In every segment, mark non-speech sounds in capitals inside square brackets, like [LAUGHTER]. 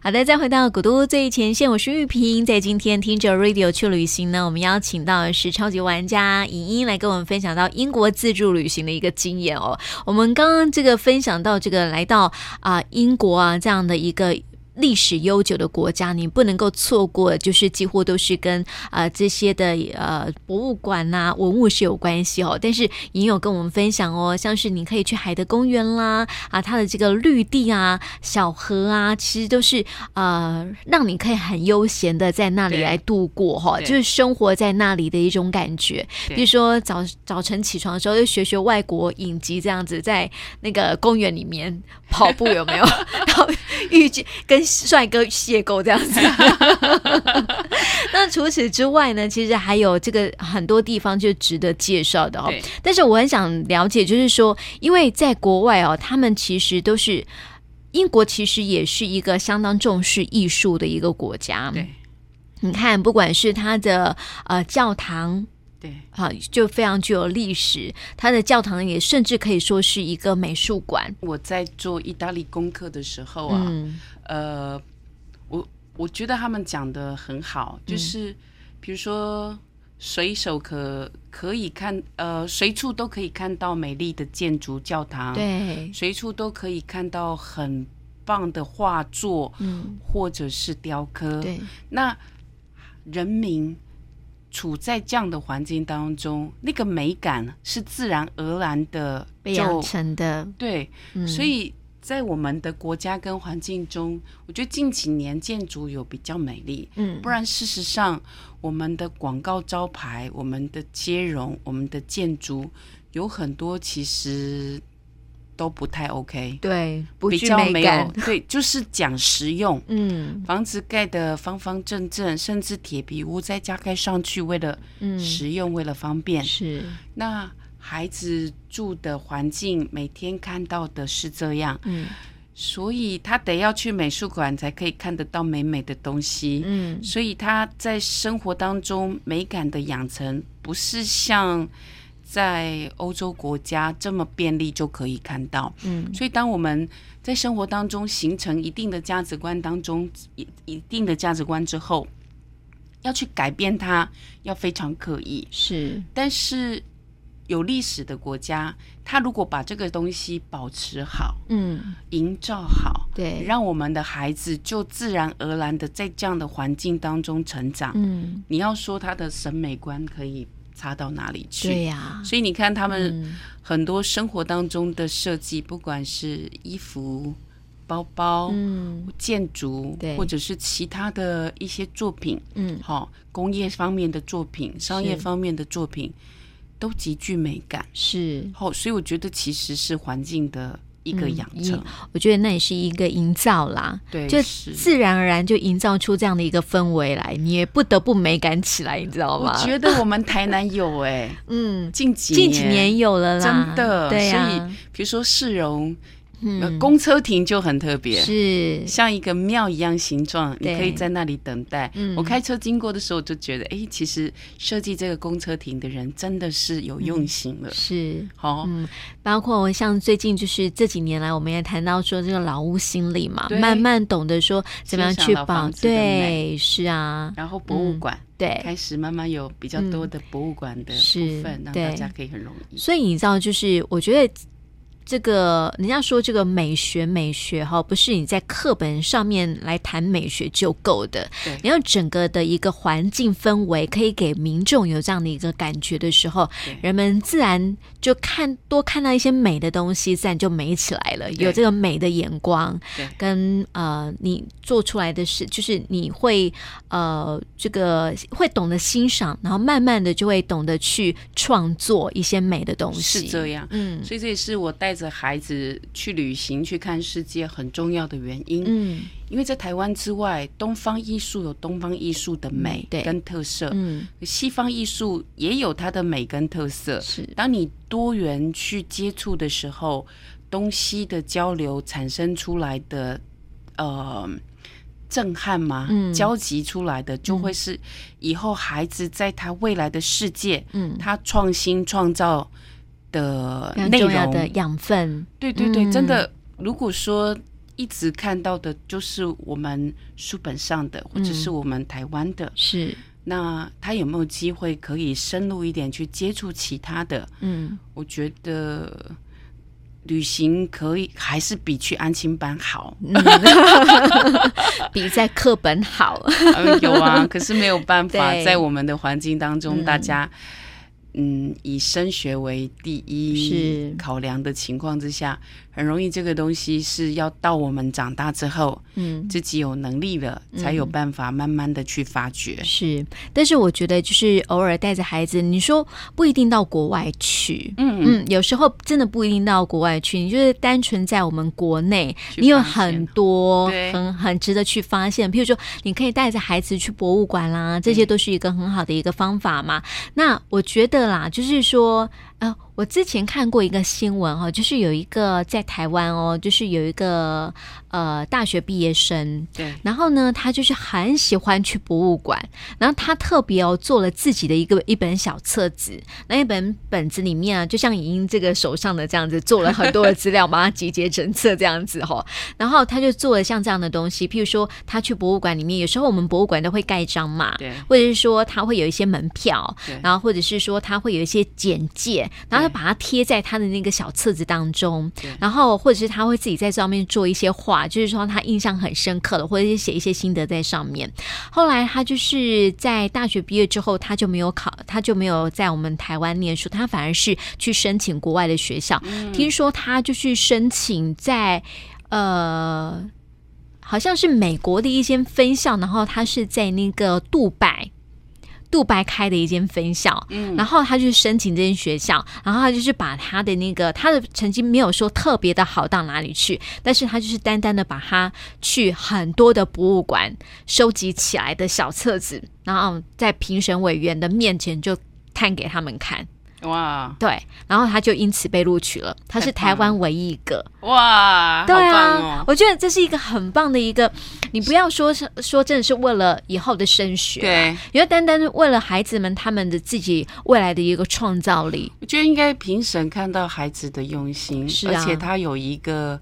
好的，再回到古都最前线，我是玉萍。在今天听着 Radio 去旅行呢，我们邀请到的是超级玩家莹莹来跟我们分享到英国自助旅行的一个经验哦。我们刚刚这个分享到这个来到啊、英国啊这样的一个。历史悠久的国家，你不能够错过，就是几乎都是跟呃这些的呃博物馆呐、啊、文物是有关系哦。但是也有跟我们分享哦，像是你可以去海德公园啦，啊，它的这个绿地啊、小河啊，其实都是呃让你可以很悠闲的在那里来度过哈、哦，就是生活在那里的一种感觉。比如说早早晨起床的时候，就学学外国影集这样子，在那个公园里面跑步有没有？[LAUGHS] 然后遇见跟帅哥邂逅这样子，[LAUGHS] 那除此之外呢？其实还有这个很多地方就值得介绍的哦。但是我很想了解，就是说，因为在国外哦，他们其实都是英国，其实也是一个相当重视艺术的一个国家。对，你看，不管是他的呃教堂。对，好，就非常具有历史。它的教堂也甚至可以说是一个美术馆。我在做意大利功课的时候啊，嗯、呃，我我觉得他们讲的很好，就是比如说随手可可以看，呃，随处都可以看到美丽的建筑教堂，对，随处都可以看到很棒的画作，嗯，或者是雕刻，对，那人民。处在这样的环境当中，那个美感是自然而然的被养成的。对，嗯，所以在我们的国家跟环境中，我觉得近几年建筑有比较美丽。嗯，不然事实上，我们的广告招牌、我们的接容、我们的建筑有很多其实。都不太 OK，对，比较没有，对，就是讲实用，[LAUGHS] 嗯，房子盖的方方正正，甚至铁皮屋再加盖上去，为了实用，嗯，为了方便，是。那孩子住的环境，每天看到的是这样，嗯，所以他得要去美术馆才可以看得到美美的东西，嗯，所以他在生活当中美感的养成，不是像。在欧洲国家这么便利就可以看到，嗯，所以当我们在生活当中形成一定的价值观当中一一定的价值观之后，要去改变它，要非常刻意。是，但是有历史的国家，他如果把这个东西保持好，嗯，营造好，对，让我们的孩子就自然而然的在这样的环境当中成长，嗯，你要说他的审美观可以。差到哪里去？对呀，所以你看他们很多生活当中的设计，不管是衣服、包包、嗯、建筑，或者是其他的一些作品，嗯，好，工业方面的作品、商业方面的作品，都极具美感。是，好，所以我觉得其实是环境的。一个养成、嗯，我觉得那也是一个营造啦，对，就自然而然就营造出这样的一个氛围来，你也不得不美感起来，你知道吗？我觉得我们台南有哎、欸，[LAUGHS] 嗯，近几近几年有了啦，真的，对呀、啊。所以比如说市容。嗯，公车亭就很特别，是像一个庙一样形状，你可以在那里等待。嗯，我开车经过的时候就觉得，哎、欸，其实设计这个公车亭的人真的是有用心了。嗯、是，好，嗯，包括像最近就是这几年来，我们也谈到说这个老屋心理嘛，慢慢懂得说怎么样去保，对，是啊。然后博物馆、嗯，对，开始慢慢有比较多的博物馆的部分，让大家可以很容易。所以你知道，就是我觉得。这个人家说这个美学美学哈，不是你在课本上面来谈美学就够的。对，你要整个的一个环境氛围可以给民众有这样的一个感觉的时候，人们自然就看多看到一些美的东西，自然就美起来了。有这个美的眼光，跟呃你做出来的事，就是你会呃这个会懂得欣赏，然后慢慢的就会懂得去创作一些美的东西。是这样，嗯，所以这也是我带。着孩子去旅行去看世界很重要的原因，嗯，因为在台湾之外，东方艺术有东方艺术的美跟特色，嗯，西方艺术也有它的美跟特色。是，当你多元去接触的时候，东西的交流产生出来的呃震撼嘛，嗯，交集出来的就会是以后孩子在他未来的世界，嗯，他创新创造。的内容的养分，对对对，嗯、真的。如果说一直看到的就是我们书本上的，或者是我们台湾的，是。那他有没有机会可以深入一点去接触其他的？嗯，我觉得旅行可以还是比去安亲班好，嗯、[LAUGHS] 比在课本好。嗯，[LAUGHS] 有啊，可是没有办法，[LAUGHS] 在我们的环境当中，大家。嗯，以升学为第一考量的情况之下，很容易这个东西是要到我们长大之后，嗯，自己有能力了，嗯，才有办法慢慢的去发掘。是，但是我觉得就是偶尔带着孩子，你说不一定到国外去，嗯。嗯，有时候真的不一定到国外去，你就是单纯在我们国内，你有很多很很值得去发现。譬如说，你可以带着孩子去博物馆啦，这些都是一个很好的一个方法嘛。那我觉得的啦，就是说。啊、呃，我之前看过一个新闻哈，就是有一个在台湾哦，就是有一个呃大学毕业生，对，然后呢，他就是很喜欢去博物馆，然后他特别哦做了自己的一个一本小册子，那一本本子里面啊，就像莹莹这个手上的这样子，做了很多的资料，把它集结成册这样子哈，然后他就做了像这样的东西，譬如说他去博物馆里面，有时候我们博物馆都会盖章嘛，对，或者是说他会有一些门票，对，然后或者是说他会有一些简介。然后他把它贴在他的那个小册子当中，然后或者是他会自己在上面做一些画，就是说他印象很深刻的，或者是写一些心得在上面。后来他就是在大学毕业之后，他就没有考，他就没有在我们台湾念书，他反而是去申请国外的学校。嗯、听说他就去申请在呃，好像是美国的一间分校，然后他是在那个杜拜。杜拜开的一间分校，嗯，然后他就申请这间学校，然后他就是把他的那个他的成绩没有说特别的好到哪里去，但是他就是单单的把他去很多的博物馆收集起来的小册子，然后在评审委员的面前就摊给他们看。哇，对，然后他就因此被录取了。他是台湾唯一一个哇，对啊，哦、我觉得这是一个很棒的一个。你不要说是说真的是为了以后的升学，对，因为单单为了孩子们他们的自己未来的一个创造力。我觉得应该评审看到孩子的用心，是啊，而且他有一个。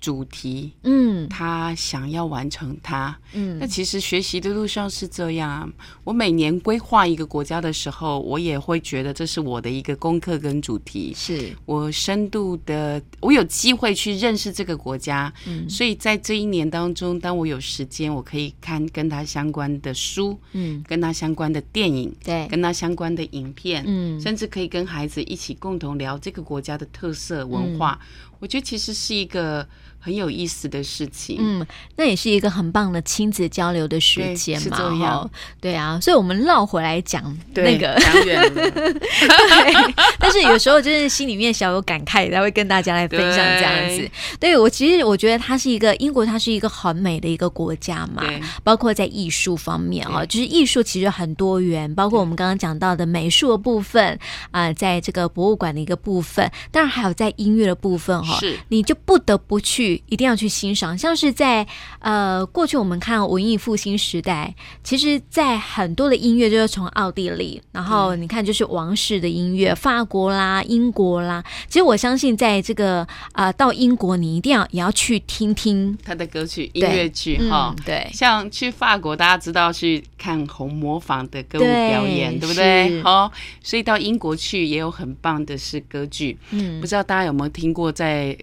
主题，嗯，他想要完成它，嗯，那其实学习的路上是这样。我每年规划一个国家的时候，我也会觉得这是我的一个功课跟主题，是。我深度的，我有机会去认识这个国家，嗯，所以在这一年当中，当我有时间，我可以看跟他相关的书，嗯，跟他相关的电影，对，跟他相关的影片，嗯，甚至可以跟孩子一起共同聊这个国家的特色文化。嗯。我觉得其实是一个很有意思的事情，嗯，那也是一个很棒的亲子交流的时间嘛，哈，对啊，所以我们绕回来讲那个。讲远了，[LAUGHS] 对，但是有时候就是心里面小有感慨，才会跟大家来分享这样子。对，对我其实我觉得它是一个英国，它是一个很美的一个国家嘛，包括在艺术方面啊，就是艺术其实很多元，包括我们刚刚讲到的美术的部分啊、呃，在这个博物馆的一个部分，当然还有在音乐的部分。是，你就不得不去，一定要去欣赏。像是在呃过去，我们看文艺复兴时代，其实，在很多的音乐就是从奥地利，然后你看就是王室的音乐，法国啦、英国啦。其实我相信，在这个啊、呃、到英国，你一定要也要去听听 [LAUGHS] 他的歌曲、音乐剧哈。对，像去法国，大家知道去看红磨坊的歌舞表演，对，对不对？好，所以到英国去也有很棒的是歌剧。嗯，不知道大家有没有听过在。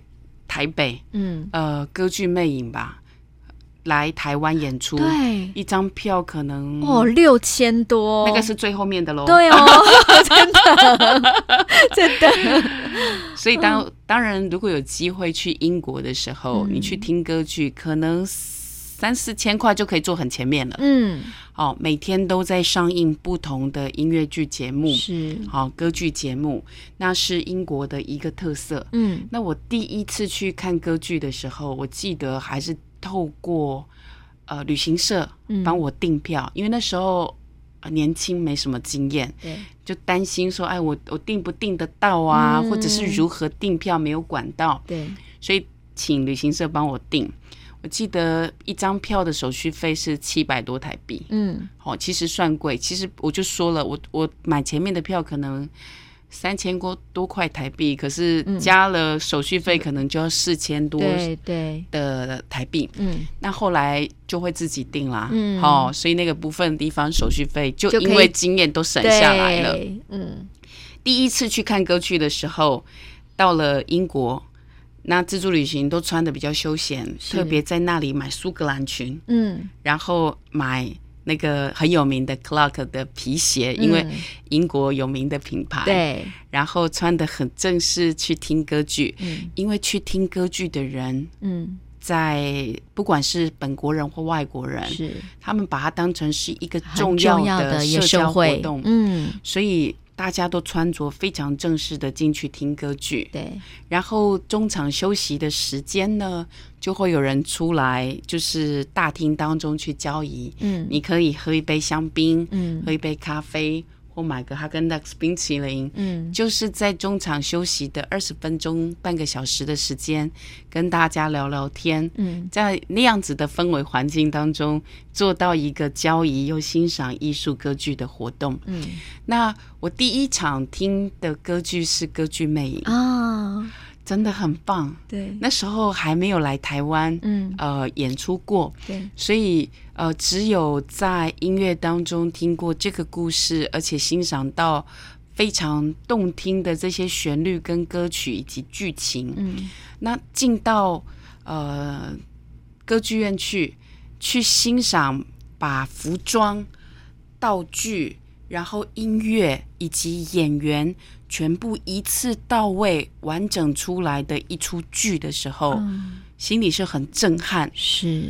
在台北，嗯，呃，歌剧魅影吧，来台湾演出，对，一张票可能哦六千多，那个是最后面的喽，对哦，[LAUGHS] 真的，真的。所以当当然，如果有机会去英国的时候，嗯、你去听歌剧，可能。三四千块就可以坐很前面了。嗯，好，每天都在上映不同的音乐剧节目，是好歌剧节目，那是英国的一个特色。嗯，那我第一次去看歌剧的时候，我记得还是透过呃旅行社帮我订票，嗯，因为那时候年轻没什么经验，对，就担心说，哎，我我订不订得到啊，嗯，或者是如何订票没有管道，对，所以请旅行社帮我订。我记得一张票的手续费是七百多台币，嗯，好，其实算贵。其实我就说了，我我买前面的票可能三千多多块台币，可是加了手续费，可能就要四千多对的台币。嗯，那后来就会自己订啦。嗯，好，所以那个部分地方手续费就因为经验都省下来了。嗯，第一次去看歌剧的时候，到了英国，那自助旅行都穿的比较休闲，特别在那里买苏格兰裙。嗯，然后买。那个很有名的 Clark 的皮鞋，因为英国有名的品牌。对，然后穿的很正式去听歌剧，嗯，因为去听歌剧的人，嗯，在不管是本国人或外国人，是他们把它当成是一个重要的社交活动，嗯，所以。大家都穿着非常正式的进去听歌剧，对。然后中场休息的时间呢，就会有人出来，就是大厅当中去交易。嗯，你可以喝一杯香槟，嗯，喝一杯咖啡。或买个哈根达斯冰淇淋，嗯，就是在中场休息的二十分钟、半个小时的时间，跟大家聊聊天，嗯，在那样子的氛围环境当中，做到一个交易又欣赏艺术歌剧的活动，嗯，那我第一场听的歌剧是歌剧魅影。啊。真的很棒，对，那时候还没有来台湾，嗯，呃，演出过，对，所以呃，只有在音乐当中听过这个故事，而且欣赏到非常动听的这些旋律跟歌曲以及剧情，嗯，那进到呃歌剧院去去欣赏，把服装、道具，然后音乐以及演员。全部一次到位完整出来的一出剧的时候，嗯，心里是很震撼。是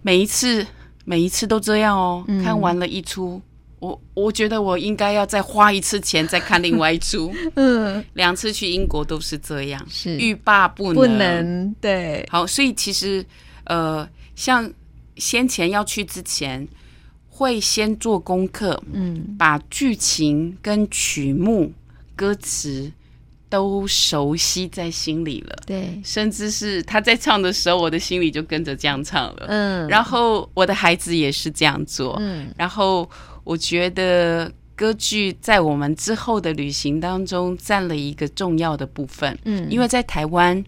每一次每一次都这样哦。嗯，看完了一出，我我觉得我应该要再花一次钱再看另外一出。[LAUGHS] 嗯，两次去英国都是这样，是欲罢不能。不能对。好，所以其实呃，像先前要去之前，会先做功课，嗯，把剧情跟曲目。歌词都熟悉在心里了，对，甚至是他在唱的时候，我的心里就跟着这样唱了，嗯，然后我的孩子也是这样做，嗯，然后我觉得歌剧在我们之后的旅行当中占了一个重要的部分，嗯，因为在台湾，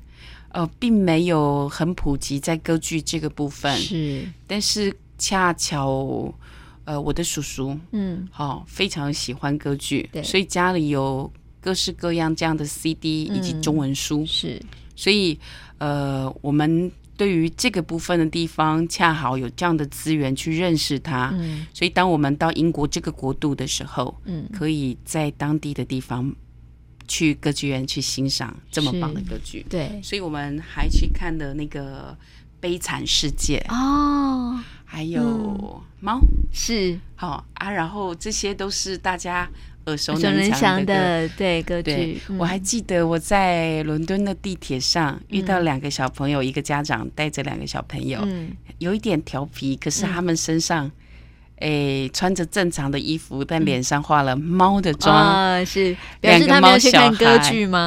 呃，并没有很普及在歌剧这个部分，是，但是恰巧，呃，我的叔叔，嗯，好、哦，非常喜欢歌剧，对，所以家里有。各式各样这样的 CD 以及中文书，嗯、是，所以呃，我们对于这个部分的地方，恰好有这样的资源去认识它。嗯，所以当我们到英国这个国度的时候，嗯，可以在当地的地方去歌剧院去欣赏这么棒的歌剧。对，所以我们还去看了那个《悲惨世界》哦，还有猫、嗯、是。好啊，然后这些都是大家。耳熟能详的对歌剧，我还记得我在伦敦的地铁上遇到两个小朋友，一个家长带着两个小朋友，有一点调皮，可是他们身上诶穿着正常的衣服，但脸上画了猫的妆，是。两个猫小孩，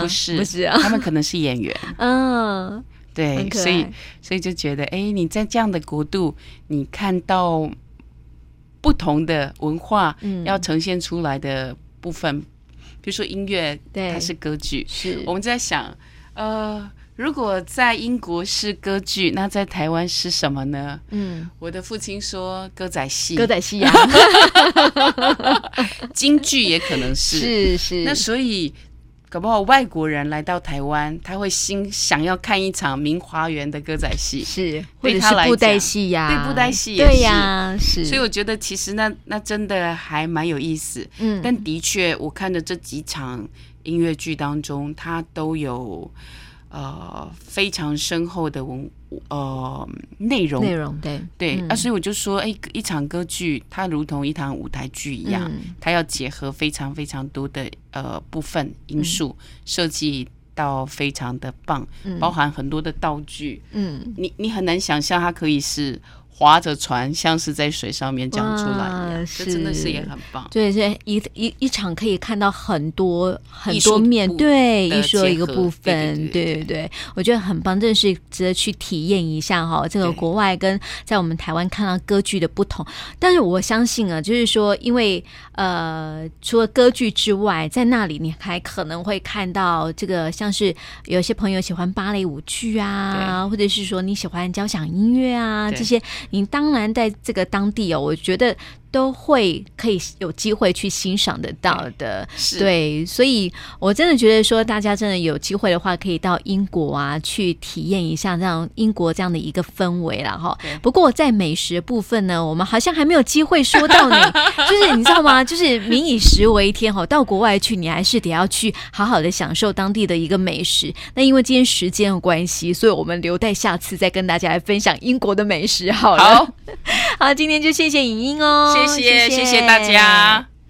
不是不是，啊。他们可能是演员，[LAUGHS] 嗯，对，所以所以就觉得，哎，你在这样的国度，你看到不同的文化要呈现出来的。部分，比如说音乐，对，它是歌剧。是我们在想，呃，如果在英国是歌剧，那在台湾是什么呢？嗯，我的父亲说歌仔戏，歌仔戏呀，[LAUGHS] 京剧也可能是，是是。那所以。搞不好外国人来到台湾，他会心想要看一场明华园的歌仔戏，是或者是布袋戏呀？对，布袋戏也是，对呀，是。所以我觉得其实那那真的还蛮有意思。嗯，但的确，我看的这几场音乐剧当中，它都有。呃，非常深厚的文呃内容，内容对。对、嗯、啊，所以我就说，哎，一场歌剧它如同一场舞台剧一样，嗯、它要结合非常非常多的呃部分因素，嗯、设计到非常的棒，嗯、包含很多的道具，嗯，你你很难想象它可以是划着船，像是在水上面讲出来一样，这真的是也很棒。对，这一一一场可以看到很多很多面对艺术的一个部分，对对对，我觉得很棒，真的是值得去体验一下哈。这个国外跟在我们台湾看到歌剧的不同，但是我相信啊，就是说，因为呃，除了歌剧之外，在那里你还可能会看到这个，像是有些朋友喜欢芭蕾舞剧啊，或者是说你喜欢交响音乐啊这些。你当然在这个当地哦，我觉得。都会可以有机会去欣赏得到的，对，所以我真的觉得说，大家真的有机会的话，可以到英国啊去体验一下这样英国这样的一个氛围了哈。不过在美食部分呢，我们好像还没有机会说到你，[LAUGHS] 就是你知道吗？就是民以食为天哈，到国外去，你还是得要去好好的享受当地的一个美食。那因为今天时间的关系，所以我们留待下次再跟大家来分享英国的美食好了。好，[LAUGHS] 好，今天就谢谢影音哦。谢谢谢谢大家。